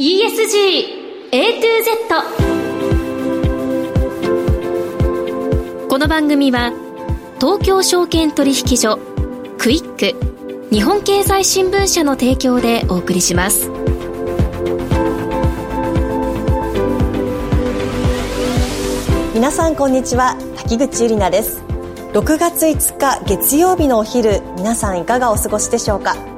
ESG A to Z この番組は東京証券取引所クイック日本経済新聞社の提供でお送りします。皆さんこんにちは滝口ゆりなです。6月5日月曜日のお昼皆さんいかがお過ごしでしょうか？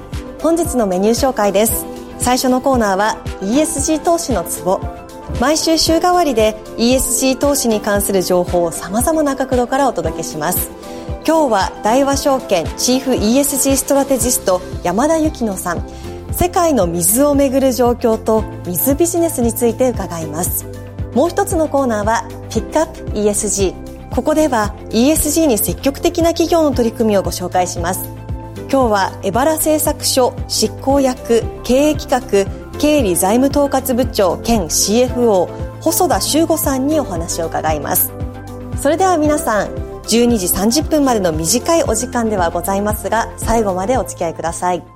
本日のメニュー紹介です。最初のコーナーは ESG 投資のツボ。毎週週替わりで ESG 投資に関する情報をさまざまな角度からお届けします。今日は大和証券チーフ ESG ストラテジスト山田幸乃さん。世界の水をめぐる状況と水ビジネスについて伺います。もう一つのコーナーはピックアップ ESG ここでは ESG に積極的な企業の取り組みをご紹介します。今日は江原製作所執行役経営企画経理財務統括部長兼 CFO 細田修吾さんにお話を伺います。それでは皆さん12時30分までの短いお時間ではございますが最後までお付き合いください。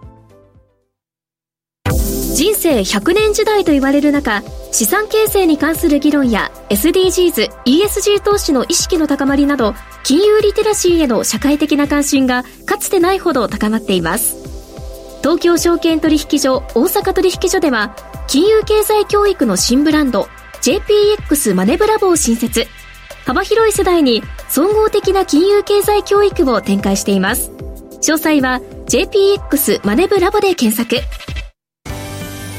人生100年時代と言われる中資産形成に関する議論や SDGs、ESG 投資の意識の高まりなど金融リテラシーへの社会的な関心がかつてないほど高まっています。東京証券取引所大阪取引所では金融経済教育の新ブランド JPX マネブラボを新設。幅広い世代に総合的な金融経済教育を展開しています。詳細は JPX マネブラボで検索。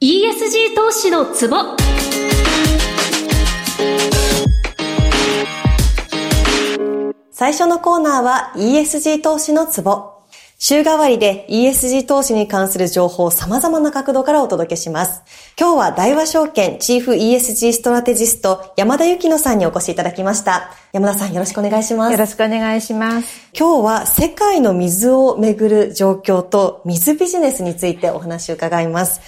ESG 投資のツボ最初のコーナーは ESG 投資のツボ週替わりで ESG 投資に関する情報を様々な角度からお届けします。今日は大和証券チーフ ESG ストラテジスト山田幸乃さんにお越しいただきました。山田さんよろしくお願いします。よろしくお願いします。今日は世界の水をめぐる状況と水ビジネスについてお話を伺います。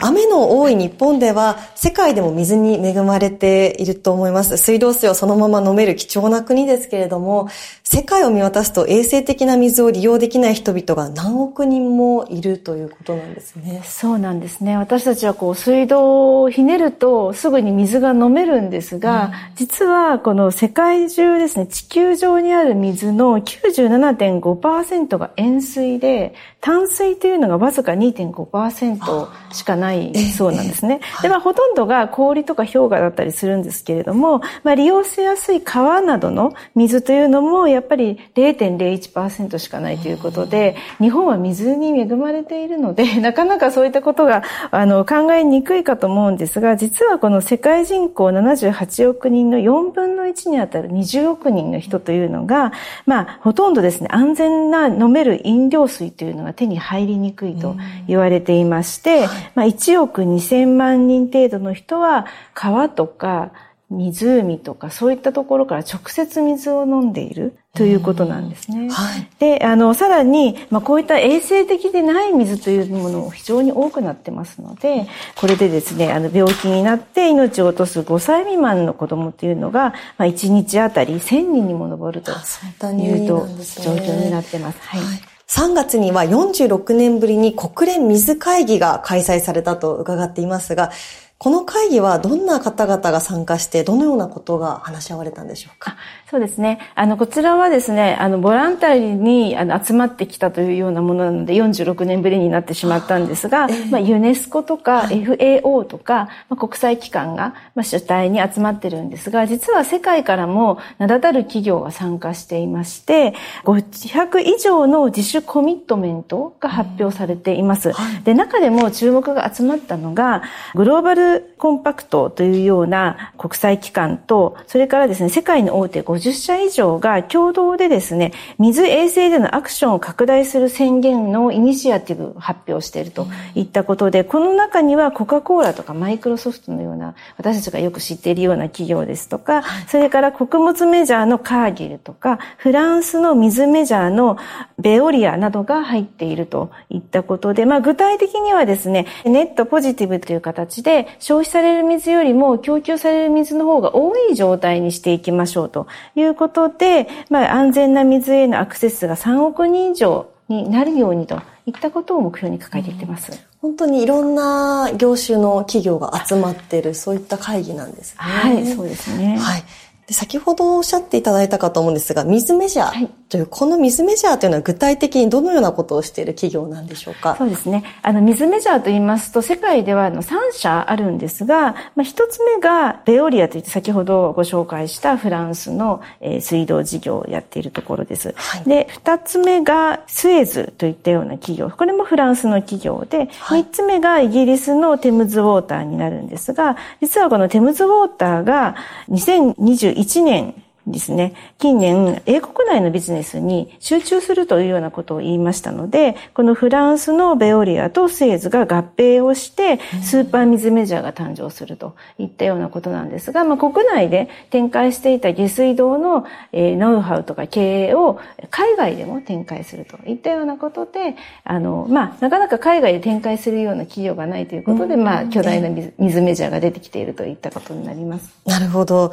雨の多い日本では世界でも水に恵まれていると思います。水道水をそのまま飲める貴重な国ですけれども、世界を見渡すと衛生的な水を利用できない人々が何億人もいるということなんですね。そうなんですね。私たちはこう水道をひねるとすぐに水が飲めるんですが、うん、実はこの世界中ですね、地球上にある水の97.5%が塩水で、淡水というのがわずか2.5%しかないそうなんですね。で、まあ、ほとんどが氷とか氷河だったりするんですけれども、まあ、利用しやすい川などの水というのも、やっぱり0.01%しかないということで、日本は水に恵まれているので、なかなかそういったことが、あの、考えにくいかと思うんですが、実はこの世界人口78億人の4分の1にあたる20億人の人というのが、まあ、ほとんどですね、安全な飲める飲料水というのが手に入りにくいと言われていまして、まあ、1億2000万人程度の人は川とか湖とかそういったところから直接水を飲んでいるということなんですね。はい、で、あの、さらに、まあ、こういった衛生的でない水というものも非常に多くなってますので、これでですね、あの、病気になって命を落とす5歳未満の子供というのが、まあ、1日あたり1000人にも上るというと、状況になってます。はい、はい3月には46年ぶりに国連水会議が開催されたと伺っていますが、この会議はどんな方々が参加して、どのようなことが話し合われたんでしょうか？そうですね。あの、こちらはですね、あの、ボランタリーにあの集まってきたというようなものなので、46年ぶりになってしまったんですが、まあ、ユネスコとか FAO とか、まあ、国際機関が、まあ、主体に集まってるんですが、実は世界からも名だたる企業が参加していまして、500以上の自主コミットメントが発表されています。で、中でも注目が集まったのが、グローバルコンパクトというような国際機関と、それからですね、世界の大手50社以上が共同でですね、水衛星でのアクションを拡大する宣言のイニシアティブを発表しているといったことで、この中にはコカ・コーラとかマイクロソフトのような、私たちがよく知っているような企業ですとか、それから穀物メジャーのカーギルとか、フランスの水メジャーのベオリアなどが入っているといったことで、まあ具体的にはですね、ネットポジティブという形で消費される水よりも供給される水の方が多い状態にしていきましょうということで、まあ、安全な水へのアクセスが3億人以上になるようにといったことを目標に抱えていってます。本当にいろんな業種の企業が集まっている、そういった会議なんですね。はい、そうですね。はい。で先ほどおっしゃっていただいたかと思うんですが、水メジャーという、はい、この水メジャーというのは具体的にどのようなことをしている企業なんでしょうか？そうですね。あの、水メジャーと言いますと、世界ではあの3社あるんですが、まあ、1つ目がベオリアといって先ほどご紹介したフランスの、えー、水道事業をやっているところです。はい、で、2つ目がスエズといったような企業。これもフランスの企業で、はい、3つ目がイギリスのテムズウォーターになるんですが、実はこのテムズウォーターが2021年ですね、近年、英国内のビジネスに集中するというようなことを言いましたので、このフランスのベオリアとスエズが合併をして、スーパー水メジャーが誕生するといったようなことなんですが、まあ、国内で展開していた下水道の、えー、ノウハウとか経営を海外でも展開するといったようなことで、あの、まあ、なかなか海外で展開するような企業がないということで、まあ、巨大な水メジャーが出てきているといったことになります。なるほど。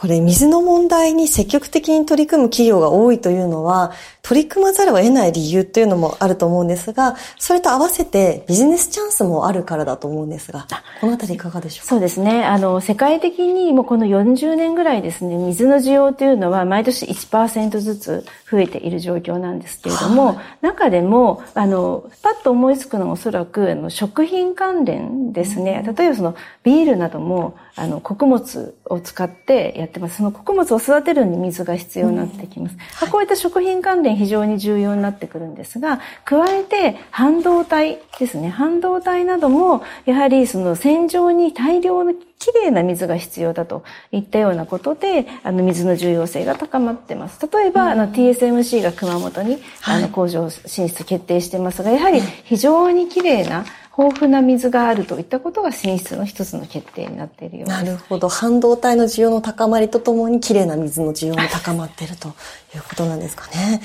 これ水の問題に積極的に取り組む企業が多いというのは、取り組まざるを得ない理由っていうのもあると思うんですが、それと合わせてビジネスチャンスもあるからだと思うんですが、このあたりいかがでしょうか？そうですね。あの、世界的にもこの40年ぐらいですね、水の需要というのは毎年1%ずつ増えている状況なんですけれども、はい、中でも、あの、パッと思いつくのはおそらく、あの、食品関連ですね。例えばその、ビールなども、あの、穀物を使ってやってます。その穀物を育てるのに水が必要になってきます。うんはい、こういった食品関連非常に重要になってくるんですが、加えて半導体ですね。半導体なども、やはりその洗浄に大量のきれいな水が必要だといったようなことで、あの水の重要性が高まってます。例えば、うん、あの TSMC が熊本に、はい、あの工場進出決定してますが、やはり非常にきれいな豊富な水があるといったことが進出の一つの決定になっているようです。なるほど。半導体の需要の高まりとともに、きれいな水の需要も高まっているということなんですかね。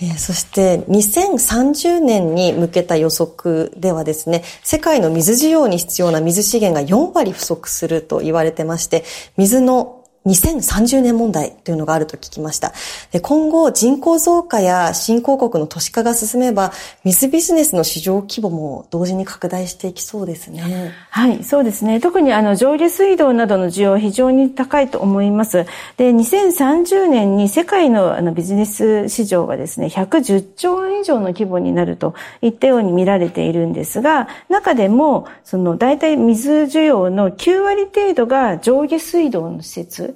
えー、そして2030年に向けた予測ではですね、世界の水需要に必要な水資源が4割不足すると言われてまして、水の2030年問題というのがあると聞きました。で今後、人口増加や新興国の都市化が進めば、水ビジネスの市場規模も同時に拡大していきそうですね。はい、そうですね。特にあの上下水道などの需要は非常に高いと思います。で、2030年に世界のあのビジネス市場がですね、110兆円以上の規模になるといったように見られているんですが、中でも、その大体水需要の9割程度が上下水道の施設、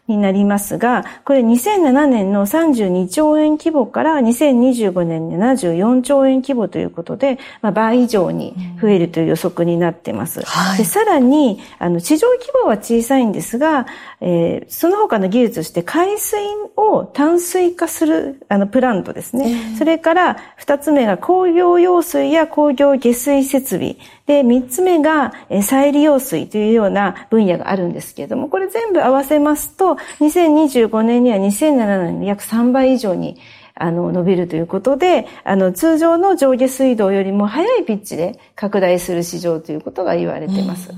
になりますが、これ2007年の32兆円規模から2025年74兆円規模ということで、まあ、倍以上に増えるという予測になっています。はい、でさらに、あの、地上規模は小さいんですが、えー、その他の技術として海水を淡水化する、あの、プラントですね。えー、それから、二つ目が工業用水や工業下水設備。で、三つ目が、再利用水というような分野があるんですけれども、これ全部合わせますと、2025年には2007年に約3倍以上にあの、伸びるということで、あの、通常の上下水道よりも早いピッチで拡大する市場ということが言われています。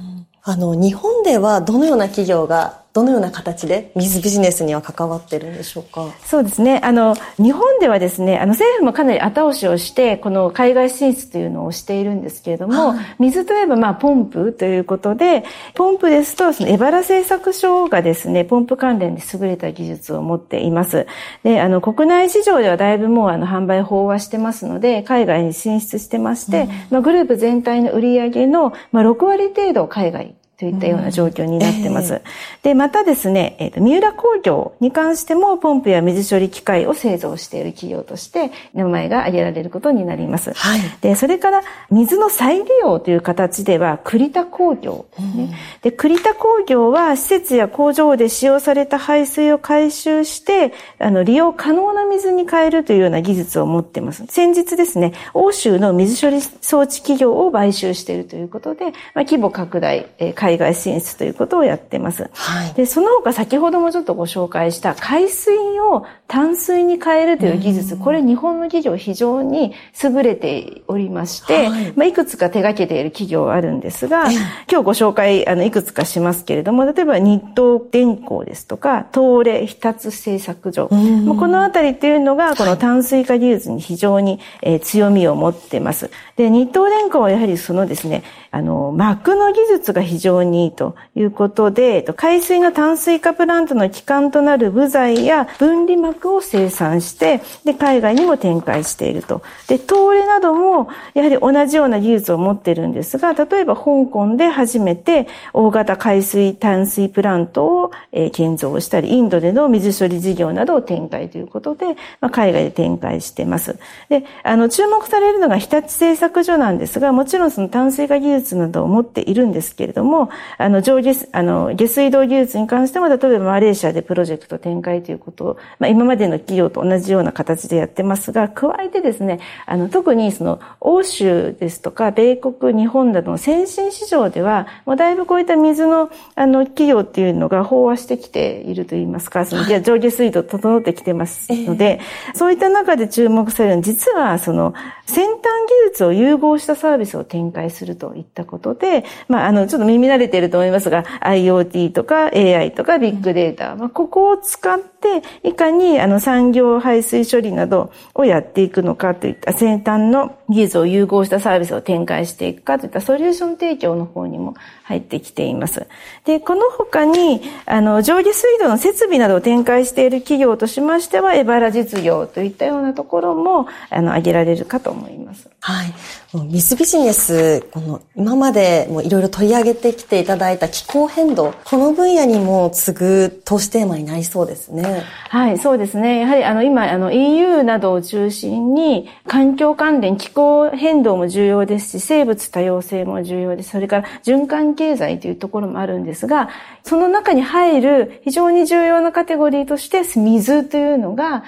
あの、日本ではどのような企業がどのような形で水ビジネスには関わってるんでしょうか？そうですね。あの、日本ではですね、あの、政府もかなり後押しをして、この海外進出というのをしているんですけれども、はい、水といえば、まあ、ポンプということで、ポンプですと、その、エバラ製作所がですね、ポンプ関連で優れた技術を持っています。で、あの、国内市場ではだいぶもう、あの、販売飽和してますので、海外に進出してまして、うん、まあ、グループ全体の売上の、まあ、6割程度海外といったような状況になってます。うんえー、で、またですね、えっ、ー、と、三浦工業に関してもポンプや水処理機械を製造している企業として名前が挙げられることになります。はい。で、それから水の再利用という形では栗田工業、ね、うん、で、栗田工業は施設や工場で使用された排水を回収して、あの、利用可能な水に変えるというような技術を持っています。先日ですね、欧州の水処理装置企業を買収しているということで、まあ、規模拡大、えー海外進出ということをやってます。はい、で、その他先ほどもちょっとご紹介した海水を淡水に変えるという技術、これ日本の企業非常に優れておりまして、はい、まあ、いくつか手掛けている企業あるんですが、今日ご紹介、あの、いくつかしますけれども、例えば日東電工ですとか、東レ日立製作所、まあ、このあたりっていうのが、この淡水化技術に非常に、えー、強みを持ってます。で、日東電工はやはりそのですね、あの、膜の技術が非常にいいということで、海水の淡水化プラントの基幹となる部材や分離膜を生産して、で、海外にも展開していると。で、東レなども、やはり同じような技術を持ってるんですが、例えば香港で初めて大型海水淡水プラントを、え、建造したり、インドでの水処理事業などを展開ということで、まあ、海外で展開しています。で、あの、注目されるのが日立製作所なんですが、もちろんその淡水化技術などを持っているんですけれども、あの、上下、あの、下水道技術に関しても、例えばマレーシアでプロジェクト展開ということを、まあ、今までの企業と同じような形でやってますが、加えてですね、あの、特にその、欧州ですとか、米国、日本などの先進市場では、もうだいぶこういった水の、あの、企業っていうのが飽和してきているといいますか、その、上下水道整ってきてますので、えー、そういった中で注目される実は、その、先端技術を融合したサービスを展開するといったことで、まあ、あの、ちょっと耳慣れていると思いますが、IoT とか AI とかビッグデータ、まあ、ここを使って、いかに、あの、産業排水処理などをやっていくのかといった先端の技術を融合したサービスを展開していくかといったソリューション提供の方にも入ってきています。で、この他に、あの、上下水道の設備などを展開している企業としましては、エバラ実業といったようなところも、あの、挙げられるかと思います。はい。水ビジネス、この、今までもいろいろ取り上げてきていただいた気候変動、この分野にも次ぐ投資テーマになりそうですね。はい、そうですね。やはり、あの、今、あの、EU などを中心に、環境関連、気候変動も重要ですし、生物多様性も重要です。それから、循環経済というところもあるんですが、その中に入る非常に重要なカテゴリーとして、水というのが、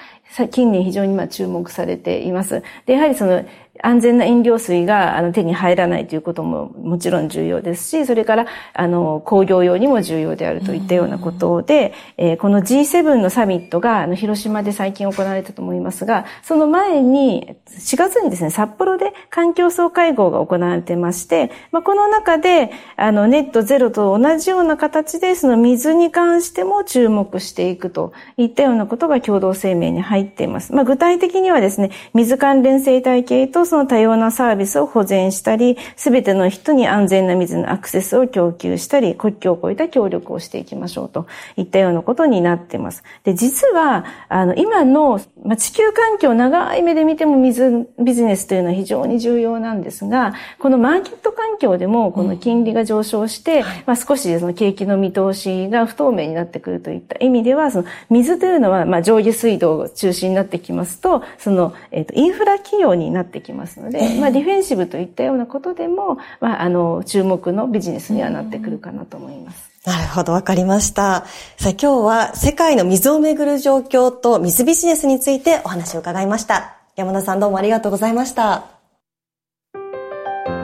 近年非常にま注目されています。で、やはりその、安全な飲料水があの手に入らないということももちろん重要ですし、それからあの工業用にも重要であるといったようなことで、えー、この G7 のサミットがあの広島で最近行われたと思いますが、その前に4月にですね、札幌で環境総会合が行われてまして、まあ、この中であのネットゼロと同じような形でその水に関しても注目していくといったようなことが共同声明に入っています。まあ、具体的にはですね、水関連生態系とその多様なサービスを保全したり、すべての人に安全な水のアクセスを供給したり、国境を越えた協力をしていきましょうといったようなことになっています。で、実は、あの、今の、まあ、地球環境長い目で見ても水ビジネスというのは非常に重要なんですが、このマーケット環境でも、この金利が上昇して、うん。まあ、少しその景気の見通しが不透明になってくるといった意味では、その水というのは、まあ、上下水道を中心になってきますと、その、えっ、ー、と、インフラ企業になってきますので、えー、まあ、ディフェンシブといったようなことでも、まあ、あの、注目のビジネスにはなってくるかなと思います。なるほど、わかりました。さあ、今日は世界の水をめぐる状況と水ビジネスについてお話を伺いました。山田さんどうもありがとうございました。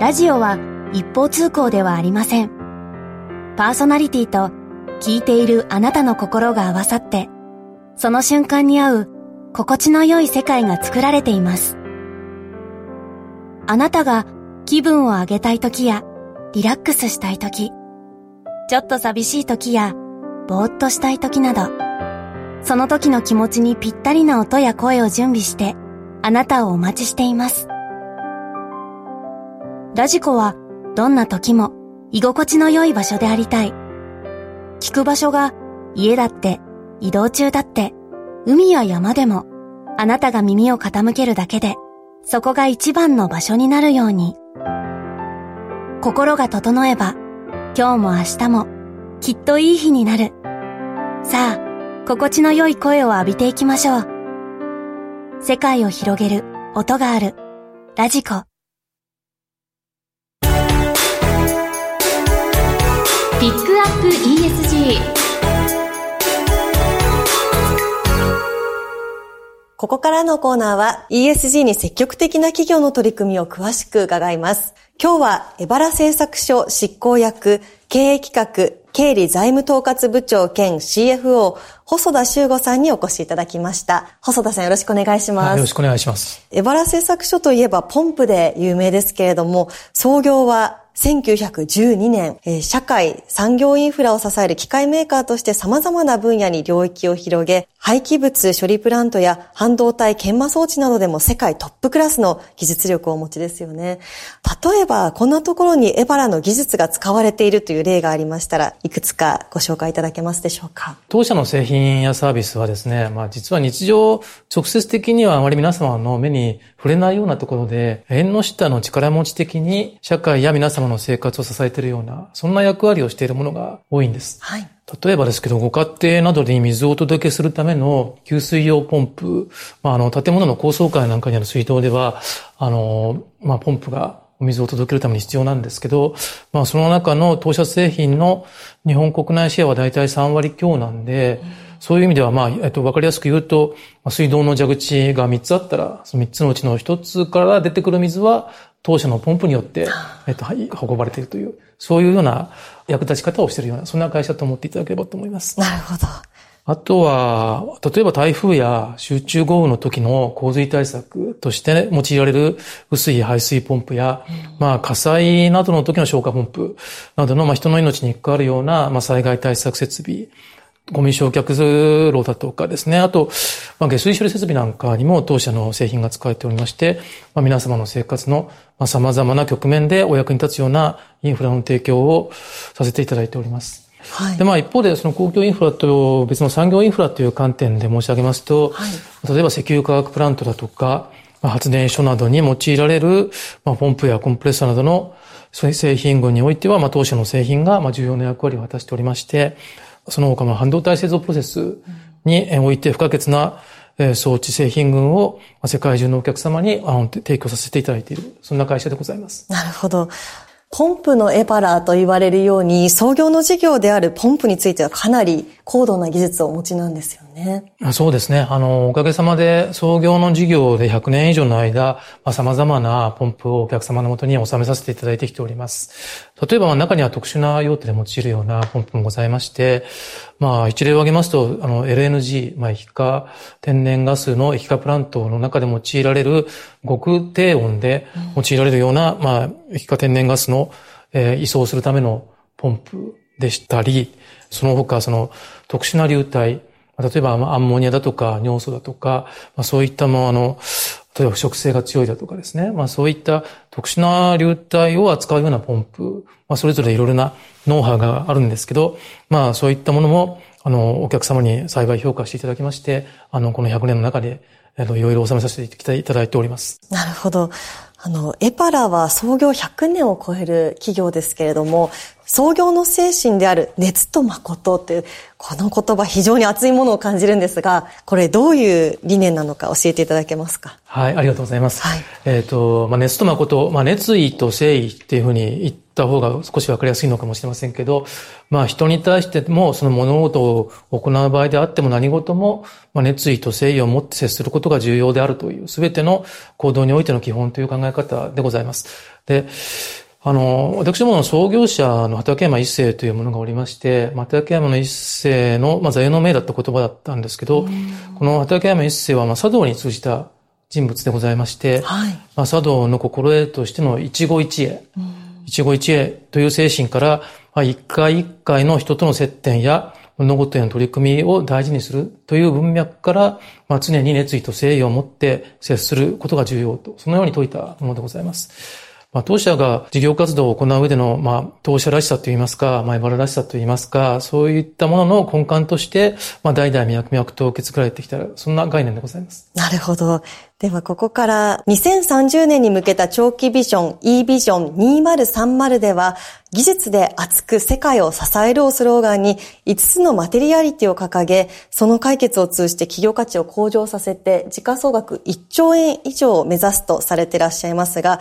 ラジオは一方通行ではありません。パーソナリティと聞いているあなたの心が合わさって、その瞬間に合う心地の良い世界が作られています。あなたが気分を上げたい時やリラックスしたい時、ちょっと寂しい時やぼーっとしたい時など、その時の気持ちにぴったりな音や声を準備して、あなたをお待ちしています。ラジコは、どんな時も居心地の良い場所でありたい。聞く場所が家だって、移動中だって、海や山でも、あなたが耳を傾けるだけで、そこが一番の場所になるように。心が整えば、今日も明日も、きっといい日になる。さあ、心地の良い声を浴びていきましょう。世界を広げる音がある。ラジコ。ピックアップ ESG。ここからのコーナーは ESG に積極的な企業の取り組みを詳しく伺います。今日は、エバラ製作所執行役、経営企画、経理財務統括部長兼 CFO、細田修吾さんにお越しいただきました。細田さんよろしくお願いします。よろしくお願いします。エバラ製作所といえばポンプで有名ですけれども、創業は1912年、社会、産業インフラを支える機械メーカーとして様々な分野に領域を広げ、廃棄物処理プラントや半導体研磨装置などでも世界トップクラスの技術力をお持ちですよね。例えば、こんなところにエバラの技術が使われているという例がありましたら、いくつかご紹介いただけますでしょうか？当社の製品やサービスはですね、まあ実は日常、直接的にはあまり皆様の目に触れないようなところで、縁の下の力持ち的に社会や皆様の生活を支えているような、そんな役割をしているものが多いんです。はい。例えばですけど、ご家庭などに水をお届けするための給水用ポンプ、まあ、あの、建物の高層階なんかにある水道では、あの、まあ、ポンプがお水を届けるために必要なんですけど、まあ、その中の当社製品の日本国内シェアは大体3割強なんで、うんそういう意味では、まあ、えっと、わかりやすく言うと、水道の蛇口が3つあったら、その3つのうちの1つから出てくる水は、当社のポンプによって、えっと、運ばれているという、そういうような役立ち方をしているような、そんな会社と思っていただければと思います。なるほど。あとは、例えば台風や集中豪雨の時の洪水対策として用いられる薄い排水ポンプや、うん、まあ火災などの時の消火ポンプなどの、まあ人の命に関わるような、まあ災害対策設備、ゴミ焼却炉だとかですね、あと、まあ、下水処理設備なんかにも当社の製品が使われておりまして、まあ、皆様の生活の様々な局面でお役に立つようなインフラの提供をさせていただいております。はい、で、まあ一方で、その公共インフラと別の産業インフラという観点で申し上げますと、はい、例えば石油化学プラントだとか、まあ、発電所などに用いられる、まあ、ポンプやコンプレッサーなどの製品群においては、まあ、当社の製品が、まあ、重要な役割を果たしておりまして、その他の半導体製造プロセスにおいて不可欠な装置製品群を世界中のお客様に提供させていただいている、そんな会社でございます。なるほど。ポンプのエバラーと言われるように、創業の事業であるポンプについてはかなり高度な技術をお持ちなんですよね。そうですね。あの、おかげさまで創業の事業で100年以上の間、まあ、様々なポンプをお客様のもとに収めさせていただいてきております。例えば、中には特殊な用途で用いるようなポンプもございまして、まあ、一例を挙げますと、あの、LNG、まあ、液化天然ガスの液化プラントの中で用いられる極低温で用いられるような、まあ、液化天然ガスの、えー、移送するためのポンプでしたり、その他、その特殊な流体、例えばアンモニアだとか尿素だとか、まあ、そういったもあの、例えば腐食性が強いだとかですね。まあそういった特殊な流体を扱うようなポンプ、まあそれぞれいろいろなノウハウがあるんですけど、まあそういったものも、あの、お客様に幸い評価していただきまして、あの、この100年の中で、あの、いろいろ収めさせていただいております。なるほど。あの、エパラは創業100年を超える企業ですけれども、創業の精神である熱と誠っていう、この言葉非常に熱いものを感じるんですが、これどういう理念なのか教えていただけますか？はい、ありがとうございます。はい、えっ、ー、と、まあ、熱と誠、まあ、熱意と誠意っていうふうに言った方が少しわかりやすいのかもしれませんけど、まあ、人に対してもその物事を行う場合であっても何事も、まあ、熱意と誠意を持って接することが重要であるという、すべての行動においての基本という考え方でございます。で、あの、私どもの創業者の畠山一世というものがおりまして、畠山の一世の、まあ、座右の銘だった言葉だったんですけど、この畠山一世は、まあ、茶道に通じた人物でございまして、はい、まあ、茶道の心得としての一期一会、一期一会という精神から、まあ、一回一回の人との接点や物事への取り組みを大事にするという文脈から、まあ、常に熱意と誠意を持って接することが重要と、そのように説いたものでございます。まあ、当社が事業活動を行う上での、まあ、当社らしさといいますか、前原らしさといいますか、そういったものの根幹として、まあ、代々脈々と受け継がれてきた、そんな概念でございます。なるほど。ではここから2030年に向けた長期ビジョン e ビジョン2030では技術で熱く世界を支えるをスローガンに5つのマテリアリティを掲げその解決を通じて企業価値を向上させて時価総額1兆円以上を目指すとされていらっしゃいますが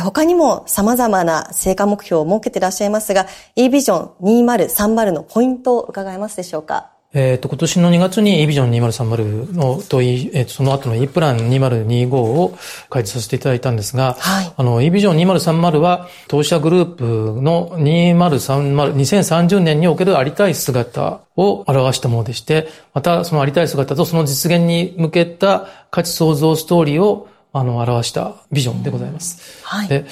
他にも様々な成果目標を設けていらっしゃいますが e ビジョン2030のポイントを伺えますでしょうか？えっ、ー、と、今年の2月に e ビジョン2030のと、えっ、ー、と、その後の e プラン2025を開示させていただいたんですが、はい、あの、e ビジョン2030は、当社グループの2030、2030年におけるありたい姿を表したものでして、またそのありたい姿とその実現に向けた価値創造ストーリーをあの、表したビジョンでございます。はい。で、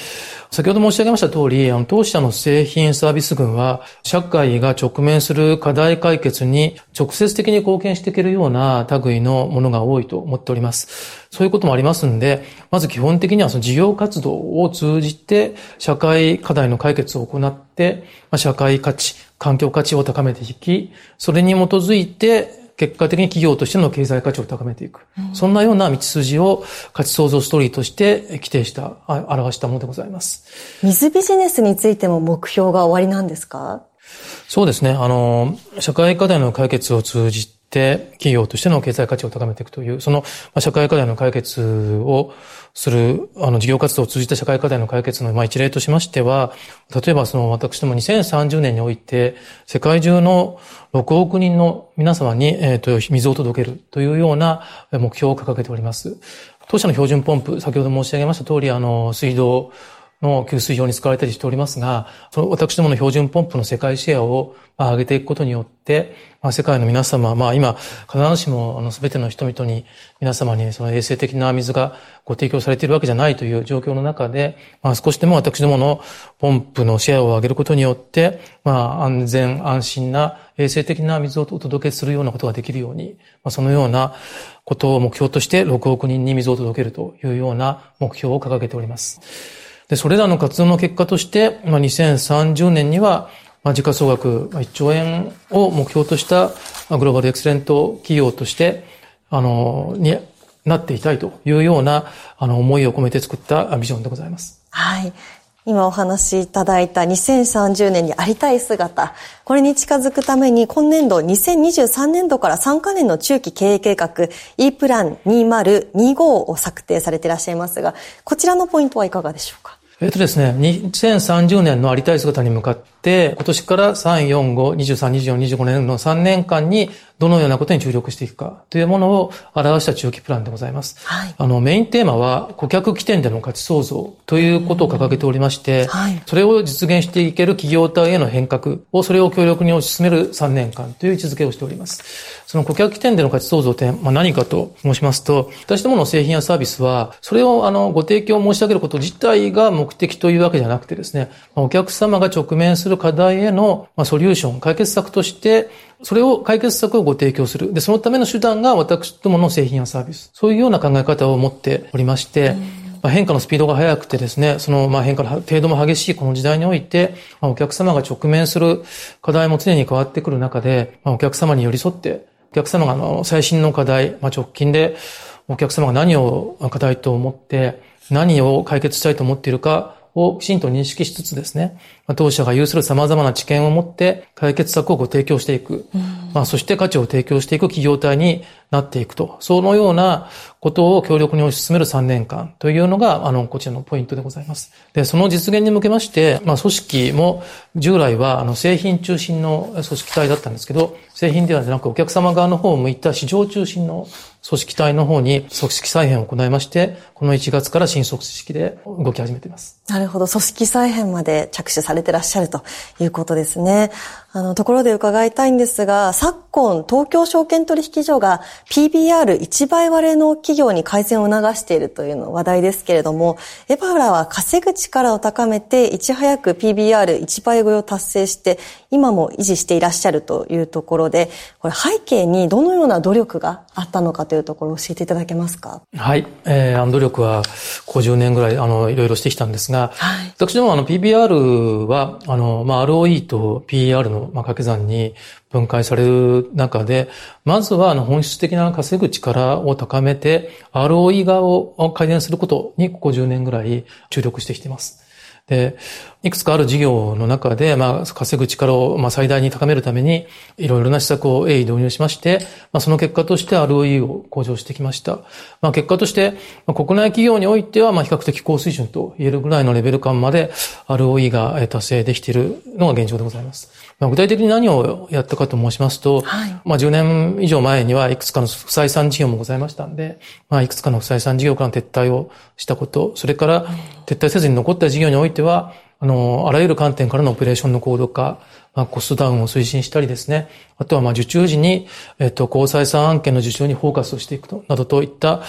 先ほど申し上げました通り、あの、当社の製品サービス群は、社会が直面する課題解決に直接的に貢献していけるような類のものが多いと思っております。そういうこともありますんで、まず基本的にはその事業活動を通じて、社会課題の解決を行って、まあ、社会価値、環境価値を高めていき、それに基づいて、結果的に企業としての経済価値を高めていく。うん、そんなような道筋を価値創造ストーリーとして規定した、表したものでございます。水ビジネスについても目標が終わりなんですか？そうですね。あの、社会課題の解決を通じて、企業としての経済価値を高めていくという、その、社会課題の解決をする、あの、事業活動を通じた社会課題の解決の、まあ、一例としましては、例えばその、私ども2030年において、世界中の6億人の皆様に、えっ、ー、と、水を届けるというような目標を掲げております。当社の標準ポンプ、先ほど申し上げました通り、あの、水道、の給水用に使われたりしておりますが、その私どもの標準ポンプの世界シェアを上げていくことによって、まあ、世界の皆様、まあ今、必ずしもあの全ての人々に、皆様にその衛生的な水がご提供されているわけじゃないという状況の中で、まあ少しでも私どものポンプのシェアを上げることによって、まあ安全安心な衛生的な水をお届けするようなことができるように、まあ、そのようなことを目標として6億人に水を届けるというような目標を掲げております。で、それらの活動の結果として、まあ、2030年には、まあ、時価総額1兆円を目標としたグローバルエクセレント企業として、あの、になっていたいというような、あの、思いを込めて作ったビジョンでございます。はい。今お話しいただいた2030年にありたい姿、これに近づくために今年度2023年度から3カ年の中期経営計画 E プラン2025を策定されていらっしゃいますが、こちらのポイントはいかがでしょうか？えっとですね、2030年のありたい姿に向かっ、今年から3、4、5、23、24、25年の3年間にどのようなことに注力していくかというものを表した中期プランでございます。はい、あの、メインテーマは顧客起点での価値創造ということを掲げておりまして、はい、それを実現していける企業体への変革を、それを強力に推し進める3年間という位置づけをしております。その顧客起点での価値創造って、まあ、何かと申しますと、私どもの製品やサービスは、それをあの、ご提供申し上げること自体が目的というわけじゃなくてですね、お客様が直面する課題へのソリューション、解決策として、それを解決策をご提供する。で、そのための手段が私どもの製品やサービス。そういうような考え方を持っておりまして、まあ、変化のスピードが速くてですね、そのまあ変化の程度も激しいこの時代において、まあ、お客様が直面する課題も常に変わってくる中で、まあ、お客様に寄り添って、お客様があの最新の課題、まあ、直近でお客様が何を課題と思って、何を解決したいと思っているかをきちんと認識しつつですね、当社が有する様々な知見を持って解決策をご提供していく。うん、まあ、そして価値を提供していく企業体になっていくと。そのようなことを強力に推し進める3年間というのが、あの、こちらのポイントでございます。で、その実現に向けまして、まあ、組織も従来は、あの、製品中心の組織体だったんですけど、製品ではなくお客様側の方を向いた市場中心の組織体の方に組織再編を行いまして、この1月から新組織で動き始めています。なるほど。組織再編まで着手されてらっしゃるということですね。あの、ところで伺いたいんですが、昨今、東京証券取引所が PBR1 倍割れの企業に改善を促しているというの話題ですけれども、エバラは稼ぐ力を高めて、いち早く PBR1 倍超えを達成して、今も維持していらっしゃるというところで、これ背景にどのような努力があったのかというところを教えていただけますか？はい。えー、努力は50年ぐらい、あの、いろいろしてきたんですが、はい、私どもあの PBR は、あの、まあ、ROE と PER の掛け算に分解される中で、まずはあの本質的な稼ぐ力を高めて、ROE 側を改善することにここ10年ぐらい注力してきています。で、いくつかある事業の中で、まあ、稼ぐ力を、まあ、最大に高めるために、いろいろな施策を鋭意導入しまして、まあ、その結果として ROE を向上してきました。まあ、結果として、まあ、国内企業においては、まあ、比較的高水準と言えるぐらいのレベル感まで ROE が達成できているのが現状でございます。まあ、具体的に何をやったかと申しますと、はい、まあ10年以上前にはいくつかの不採算事業もございましたんで、まあいくつかの不採算事業から撤退をしたこと、それから撤退せずに残った事業においては、あの、あらゆる観点からのオペレーションの高度化、まあ、コストダウンを推進したりですね。あとは、まあ、受注時に、えっと、高採算案件の受注にフォーカスをしていくと、などといった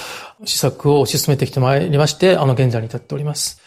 施策を推し進めてきてまいりまして、あの、現在に至っております。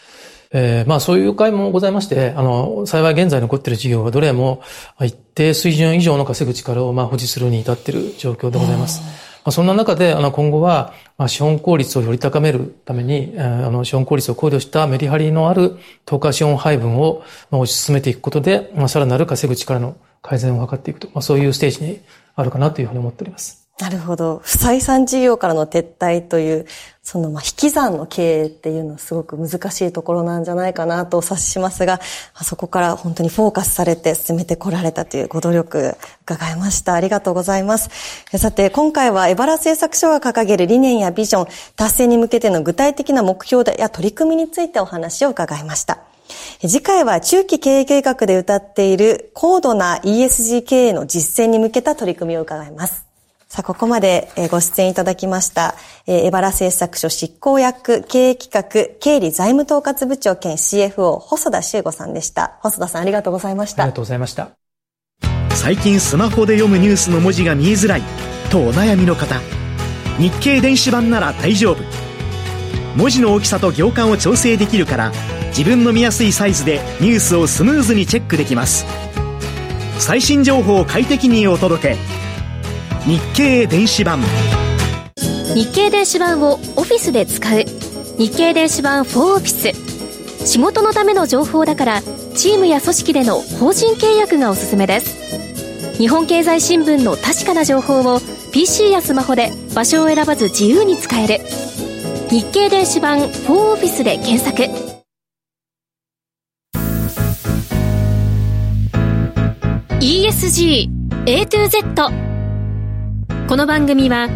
えー、まあそういう会もございまして、あの、幸い現在残っている事業はどれも一定水準以上の稼ぐ力をまあ保持するに至っている状況でございます。まあ、そんな中で、あの、今後は、まあ、資本効率をより高めるために、あの、資本効率を考慮したメリハリのある投下資本配分を推し進めていくことで、まあ、さらなる稼ぐ力の改善を図っていくと、まあ、そういうステージにあるかなというふうに思っております。なるほど。不採算事業からの撤退という、その、まあ、引き算の経営っていうのはすごく難しいところなんじゃないかなとお察ししますが、あそこから本当にフォーカスされて進めてこられたというご努力伺いました。ありがとうございます。さて、今回はエバラ製作所が掲げる理念やビジョン、達成に向けての具体的な目標や取り組みについてお話を伺いました。次回は中期経営計画で歌っている高度な ESG 経営の実践に向けた取り組みを伺います。さあ、ここまでご出演いただきました、エバラ製作所執行役経営企画経理財務統括部長兼 CFO 細田修吾さんでした。細田さんありがとうございました。ありがとうございました。最近スマホで読むニュースの文字が見えづらいとお悩みの方、日経電子版なら大丈夫。文字の大きさと行間を調整できるから自分の見やすいサイズでニュースをスムーズにチェックできます。最新情報を快適にお届け。日経電子版。日経電子版をオフィスで使う。日経電子版4オフィス。仕事のための情報だからチームや組織での法人契約がおすすめです。日本経済新聞の確かな情報を PC やスマホで場所を選ばず自由に使える。日経電子版4オフィスで検索。ESG A to Z この番組は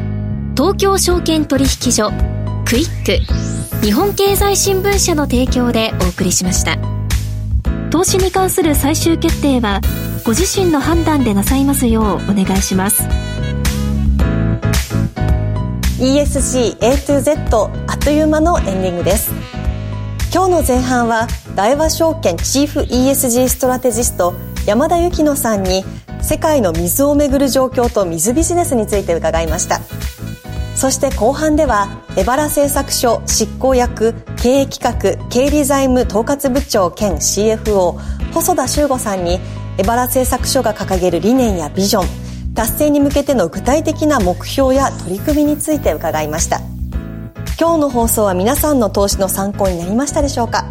東京証券取引所クイック日本経済新聞社の提供でお送りしました。投資に関する最終決定はご自身の判断でなさいますようお願いします。ESG A to Z あっという間のエンディングです。今日の前半は大和証券チーフ ESG ストラテジスト山田幸乃さんに世界の水をめぐる状況と水ビジネスについて伺いました。そして後半ではエバラ製作所執行役経営企画経理財務統括部長兼 CFO 細田修吾さんにエバラ製作所が掲げる理念やビジョン達成に向けての具体的な目標や取り組みについて伺いました。今日の放送は皆さんの投資の参考になりましたでしょうか？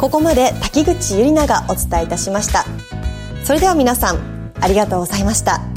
ここまで滝口ゆりながお伝えいたしました。それでは皆さんありがとうございました。